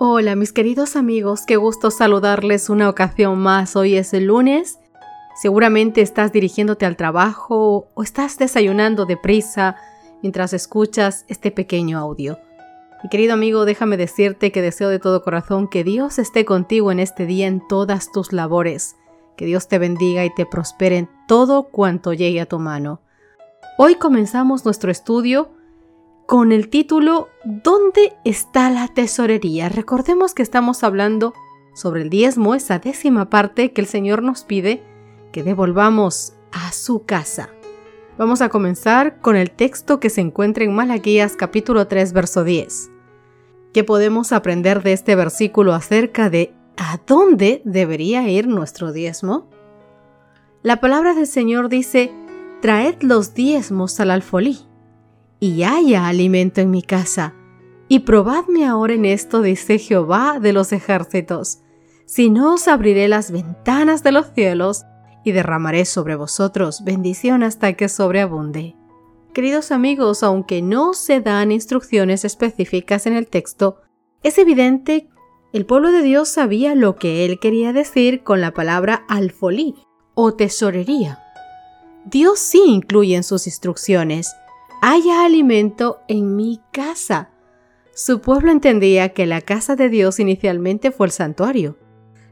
Hola mis queridos amigos, qué gusto saludarles una ocasión más. Hoy es el lunes. Seguramente estás dirigiéndote al trabajo o estás desayunando deprisa mientras escuchas este pequeño audio. Mi querido amigo, déjame decirte que deseo de todo corazón que Dios esté contigo en este día en todas tus labores. Que Dios te bendiga y te prospere en todo cuanto llegue a tu mano. Hoy comenzamos nuestro estudio con el título ¿Dónde está la tesorería? Recordemos que estamos hablando sobre el diezmo, esa décima parte que el Señor nos pide que devolvamos a su casa. Vamos a comenzar con el texto que se encuentra en Malaquías capítulo 3 verso 10. ¿Qué podemos aprender de este versículo acerca de a dónde debería ir nuestro diezmo? La palabra del Señor dice, traed los diezmos al alfolí y haya alimento en mi casa. Y probadme ahora en esto, dice Jehová de los ejércitos, si no os abriré las ventanas de los cielos y derramaré sobre vosotros bendición hasta que sobreabunde. Queridos amigos, aunque no se dan instrucciones específicas en el texto, es evidente el pueblo de Dios sabía lo que él quería decir con la palabra alfolí o tesorería. Dios sí incluye en sus instrucciones haya alimento en mi casa. Su pueblo entendía que la casa de Dios inicialmente fue el santuario,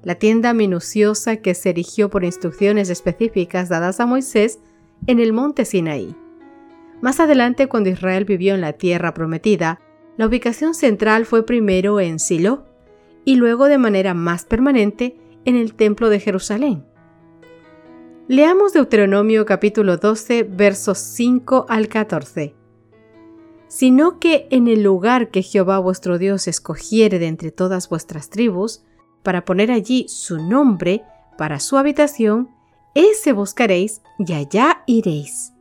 la tienda minuciosa que se erigió por instrucciones específicas dadas a Moisés en el monte Sinaí. Más adelante, cuando Israel vivió en la tierra prometida, la ubicación central fue primero en Silo y luego de manera más permanente en el templo de Jerusalén. Leamos Deuteronomio capítulo 12 versos 5 al 14. Sino que en el lugar que Jehová vuestro Dios escogiere de entre todas vuestras tribus, para poner allí su nombre para su habitación, ese buscaréis y allá iréis.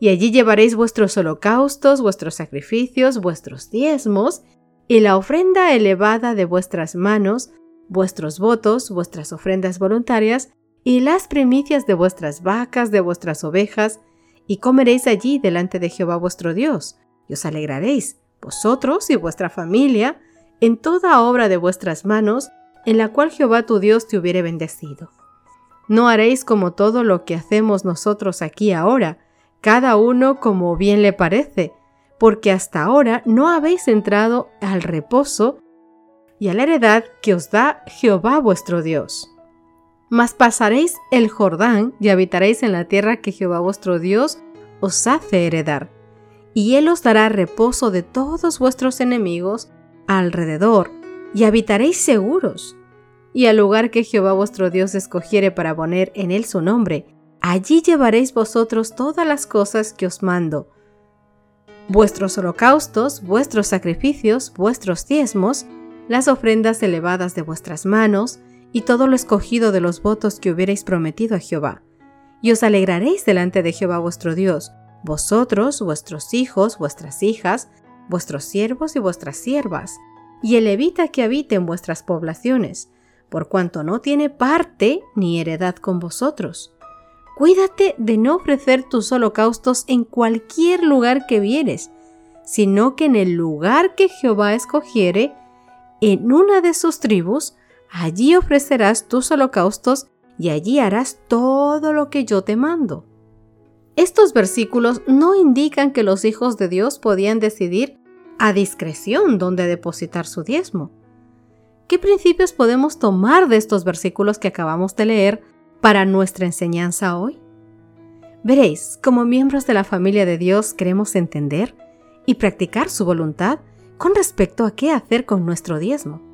Y allí llevaréis vuestros holocaustos, vuestros sacrificios, vuestros diezmos, y la ofrenda elevada de vuestras manos, vuestros votos, vuestras ofrendas voluntarias, y las primicias de vuestras vacas, de vuestras ovejas, y comeréis allí delante de Jehová vuestro Dios, y os alegraréis, vosotros y vuestra familia, en toda obra de vuestras manos, en la cual Jehová tu Dios te hubiere bendecido. No haréis como todo lo que hacemos nosotros aquí ahora, cada uno como bien le parece, porque hasta ahora no habéis entrado al reposo y a la heredad que os da Jehová vuestro Dios. Mas pasaréis el Jordán y habitaréis en la tierra que Jehová vuestro Dios os hace heredar. Y él os dará reposo de todos vuestros enemigos alrededor, y habitaréis seguros. Y al lugar que Jehová vuestro Dios escogiere para poner en él su nombre, allí llevaréis vosotros todas las cosas que os mando. Vuestros holocaustos, vuestros sacrificios, vuestros diezmos, las ofrendas elevadas de vuestras manos, y todo lo escogido de los votos que hubierais prometido a Jehová. Y os alegraréis delante de Jehová vuestro Dios, vosotros, vuestros hijos, vuestras hijas, vuestros siervos y vuestras siervas, y el levita que habite en vuestras poblaciones, por cuanto no tiene parte ni heredad con vosotros. Cuídate de no ofrecer tus holocaustos en cualquier lugar que vieres, sino que en el lugar que Jehová escogiere, en una de sus tribus, Allí ofrecerás tus holocaustos y allí harás todo lo que yo te mando. Estos versículos no indican que los hijos de Dios podían decidir a discreción dónde depositar su diezmo. ¿Qué principios podemos tomar de estos versículos que acabamos de leer para nuestra enseñanza hoy? Veréis, como miembros de la familia de Dios queremos entender y practicar su voluntad con respecto a qué hacer con nuestro diezmo.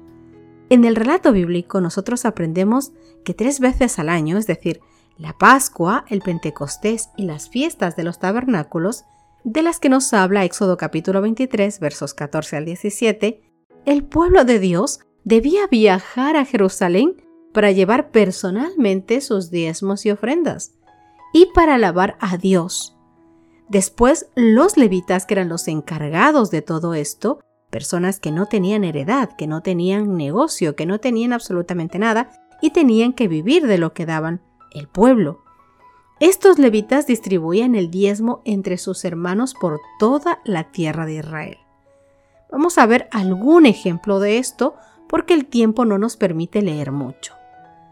En el relato bíblico nosotros aprendemos que tres veces al año, es decir, la Pascua, el Pentecostés y las fiestas de los tabernáculos, de las que nos habla Éxodo capítulo 23 versos 14 al 17, el pueblo de Dios debía viajar a Jerusalén para llevar personalmente sus diezmos y ofrendas y para alabar a Dios. Después, los levitas, que eran los encargados de todo esto, personas que no tenían heredad, que no tenían negocio, que no tenían absolutamente nada y tenían que vivir de lo que daban el pueblo. Estos levitas distribuían el diezmo entre sus hermanos por toda la tierra de Israel. Vamos a ver algún ejemplo de esto porque el tiempo no nos permite leer mucho.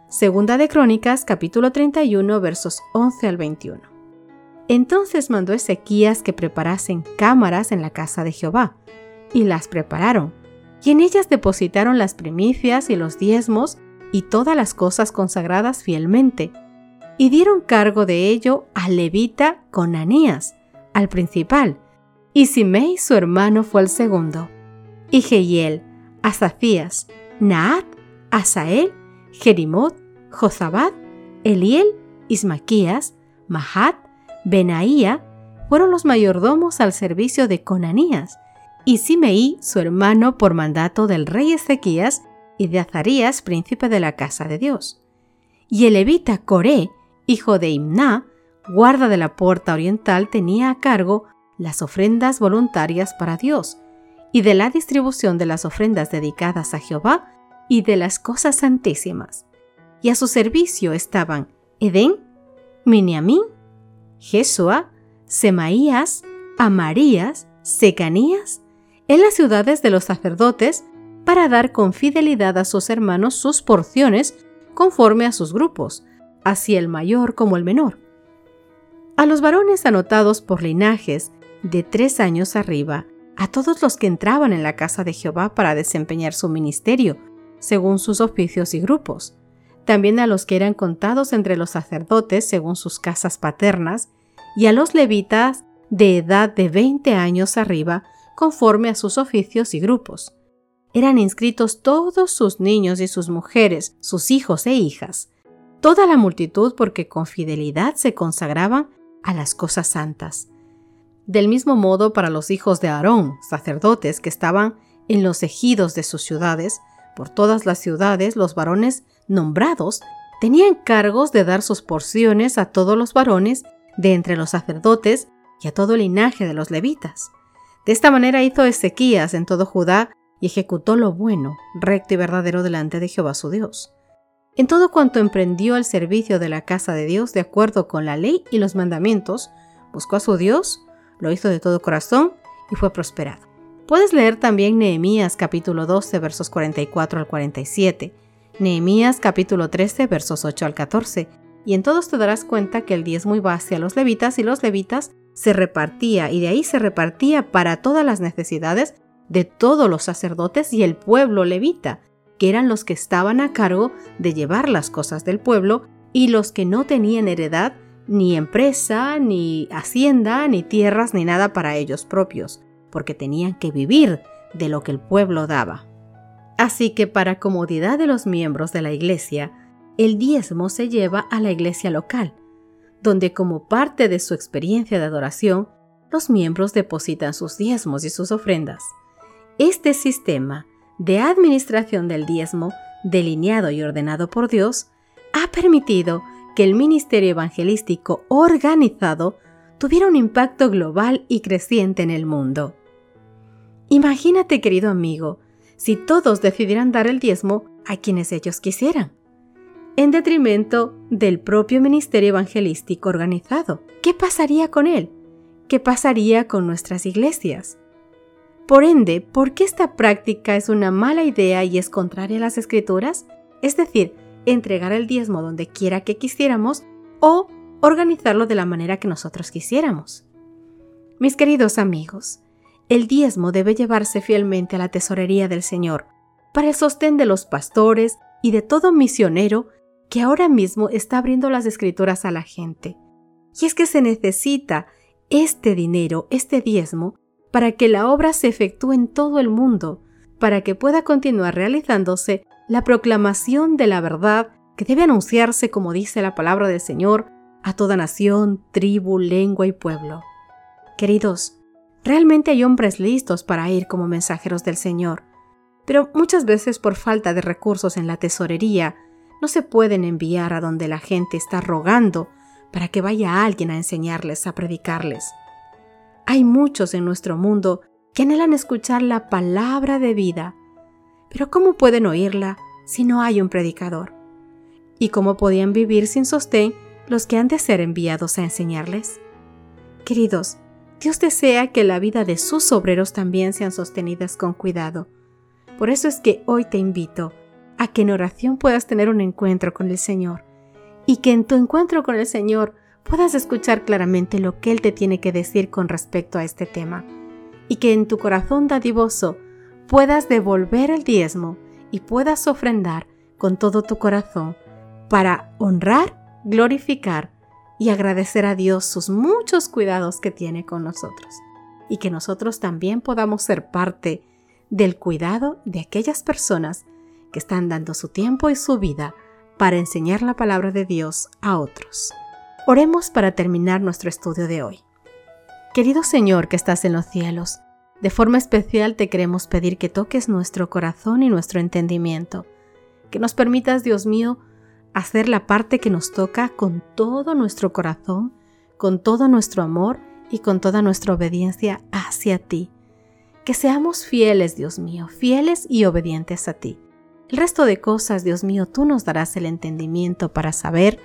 Segunda de Crónicas, capítulo 31, versos 11 al 21. Entonces mandó Ezequías que preparasen cámaras en la casa de Jehová, y las prepararon, y en ellas depositaron las primicias y los diezmos y todas las cosas consagradas fielmente, y dieron cargo de ello al levita Conanías, al principal, y Simei su hermano fue el segundo, y Jehiel, Asafías, Naat, Asael, Jerimot, Josabad, Eliel, Ismaquías, Mahat, Benaía, fueron los mayordomos al servicio de Conanías, y Simeí, su hermano, por mandato del rey Ezequías y de Azarías, príncipe de la casa de Dios. Y el levita Coré, hijo de Imná, guarda de la puerta oriental, tenía a cargo las ofrendas voluntarias para Dios, y de la distribución de las ofrendas dedicadas a Jehová y de las cosas santísimas. Y a su servicio estaban Edén, Miniamín, Jesua, Semaías, Amarías, Secanías, en las ciudades de los sacerdotes, para dar con fidelidad a sus hermanos sus porciones conforme a sus grupos, así el mayor como el menor. A los varones anotados por linajes de tres años arriba, a todos los que entraban en la casa de Jehová para desempeñar su ministerio, según sus oficios y grupos, también a los que eran contados entre los sacerdotes según sus casas paternas, y a los levitas de edad de 20 años arriba, conforme a sus oficios y grupos. Eran inscritos todos sus niños y sus mujeres, sus hijos e hijas, toda la multitud porque con fidelidad se consagraban a las cosas santas. Del mismo modo para los hijos de Aarón, sacerdotes que estaban en los ejidos de sus ciudades, por todas las ciudades los varones nombrados tenían cargos de dar sus porciones a todos los varones de entre los sacerdotes y a todo el linaje de los levitas. De esta manera hizo Ezequías en todo Judá y ejecutó lo bueno, recto y verdadero delante de Jehová su Dios. En todo cuanto emprendió el servicio de la casa de Dios de acuerdo con la ley y los mandamientos, buscó a su Dios, lo hizo de todo corazón y fue prosperado. Puedes leer también Nehemías capítulo 12 versos 44 al 47, Nehemías capítulo 13 versos 8 al 14, y en todos te darás cuenta que el diezmo iba hacia los levitas y los levitas se repartía y de ahí se repartía para todas las necesidades de todos los sacerdotes y el pueblo levita, que eran los que estaban a cargo de llevar las cosas del pueblo y los que no tenían heredad, ni empresa, ni hacienda, ni tierras, ni nada para ellos propios, porque tenían que vivir de lo que el pueblo daba. Así que para comodidad de los miembros de la iglesia, el diezmo se lleva a la iglesia local, donde como parte de su experiencia de adoración, los miembros depositan sus diezmos y sus ofrendas. Este sistema de administración del diezmo, delineado y ordenado por Dios, ha permitido que el ministerio evangelístico organizado tuviera un impacto global y creciente en el mundo. Imagínate, querido amigo, si todos decidieran dar el diezmo a quienes ellos quisieran en detrimento del propio ministerio evangelístico organizado. ¿Qué pasaría con él? ¿Qué pasaría con nuestras iglesias? Por ende, ¿por qué esta práctica es una mala idea y es contraria a las escrituras? Es decir, entregar el diezmo donde quiera que quisiéramos o organizarlo de la manera que nosotros quisiéramos. Mis queridos amigos, el diezmo debe llevarse fielmente a la tesorería del Señor, para el sostén de los pastores y de todo misionero que ahora mismo está abriendo las escrituras a la gente. Y es que se necesita este dinero, este diezmo, para que la obra se efectúe en todo el mundo, para que pueda continuar realizándose la proclamación de la verdad que debe anunciarse, como dice la palabra del Señor, a toda nación, tribu, lengua y pueblo. Queridos, realmente hay hombres listos para ir como mensajeros del Señor, pero muchas veces por falta de recursos en la tesorería no se pueden enviar a donde la gente está rogando para que vaya alguien a enseñarles, a predicarles. Hay muchos en nuestro mundo que anhelan escuchar la palabra de vida, pero ¿cómo pueden oírla si no hay un predicador? ¿Y cómo podían vivir sin sostén los que han de ser enviados a enseñarles? Queridos, Dios desea que la vida de sus obreros también sean sostenidas con cuidado. Por eso es que hoy te invito a que en oración puedas tener un encuentro con el Señor y que en tu encuentro con el Señor puedas escuchar claramente lo que Él te tiene que decir con respecto a este tema y que en tu corazón dadivoso puedas devolver el diezmo y puedas ofrendar con todo tu corazón para honrar, glorificar y agradecer a Dios sus muchos cuidados que tiene con nosotros y que nosotros también podamos ser parte del cuidado de aquellas personas que están dando su tiempo y su vida para enseñar la palabra de Dios a otros. Oremos para terminar nuestro estudio de hoy. Querido Señor que estás en los cielos, de forma especial te queremos pedir que toques nuestro corazón y nuestro entendimiento, que nos permitas, Dios mío, hacer la parte que nos toca con todo nuestro corazón, con todo nuestro amor y con toda nuestra obediencia hacia ti. Que seamos fieles, Dios mío, fieles y obedientes a ti. El resto de cosas, Dios mío, tú nos darás el entendimiento para saber,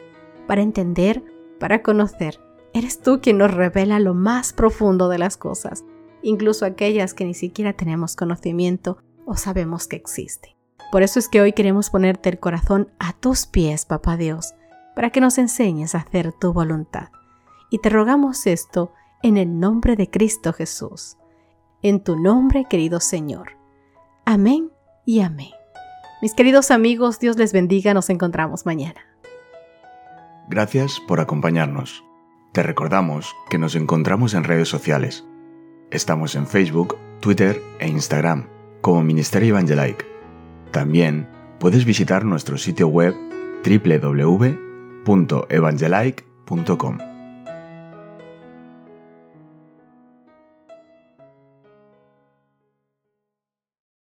para entender, para conocer. Eres tú quien nos revela lo más profundo de las cosas, incluso aquellas que ni siquiera tenemos conocimiento o sabemos que existen. Por eso es que hoy queremos ponerte el corazón a tus pies, Papá Dios, para que nos enseñes a hacer tu voluntad. Y te rogamos esto en el nombre de Cristo Jesús. En tu nombre, querido Señor. Amén y amén. Mis queridos amigos, Dios les bendiga, nos encontramos mañana. Gracias por acompañarnos. Te recordamos que nos encontramos en redes sociales. Estamos en Facebook, Twitter e Instagram como Ministerio Evangelike también puedes visitar nuestro sitio web www.evangelike.com.